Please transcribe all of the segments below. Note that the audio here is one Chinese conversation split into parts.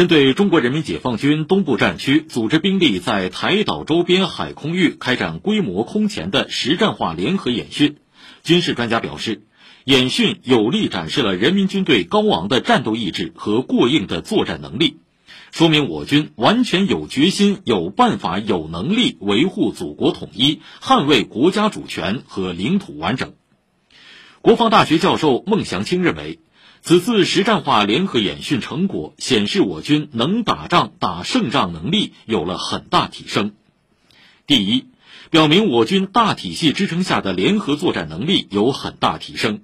针对中国人民解放军东部战区组织兵力在台岛周边海空域开展规模空前的实战化联合演训，军事专家表示，演训有力展示了人民军队高昂的战斗意志和过硬的作战能力，说明我军完全有决心、有办法、有能力维护祖国统一、捍卫国家主权和领土完整。国防大学教授孟祥青认为。此次实战化联合演训成果显示，我军能打仗、打胜仗能力有了很大提升。第一，表明我军大体系支撑下的联合作战能力有很大提升，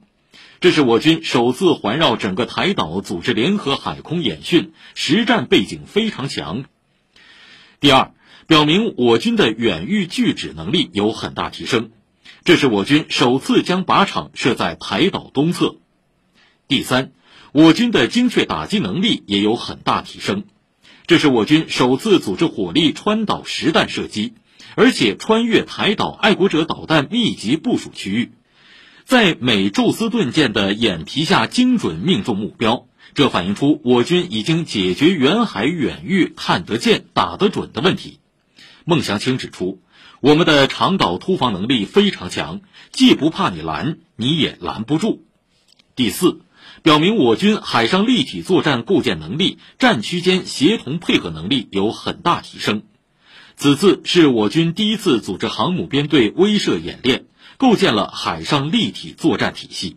这是我军首次环绕整个台岛组织联合海空演训，实战背景非常强。第二，表明我军的远域拒止能力有很大提升，这是我军首次将靶场设在台岛东侧。第三，我军的精确打击能力也有很大提升，这是我军首次组织火力穿岛实弹射击，而且穿越台岛爱国者导弹密集部署区域，在美宙斯盾舰的眼皮下精准命中目标。这反映出我军已经解决远海远域看得见、打得准的问题。孟祥青指出，我们的长岛突防能力非常强，既不怕你拦，你也拦不住。第四。表明我军海上立体作战构建能力、战区间协同配合能力有很大提升。此次是我军第一次组织航母编队威慑演练，构建了海上立体作战体系。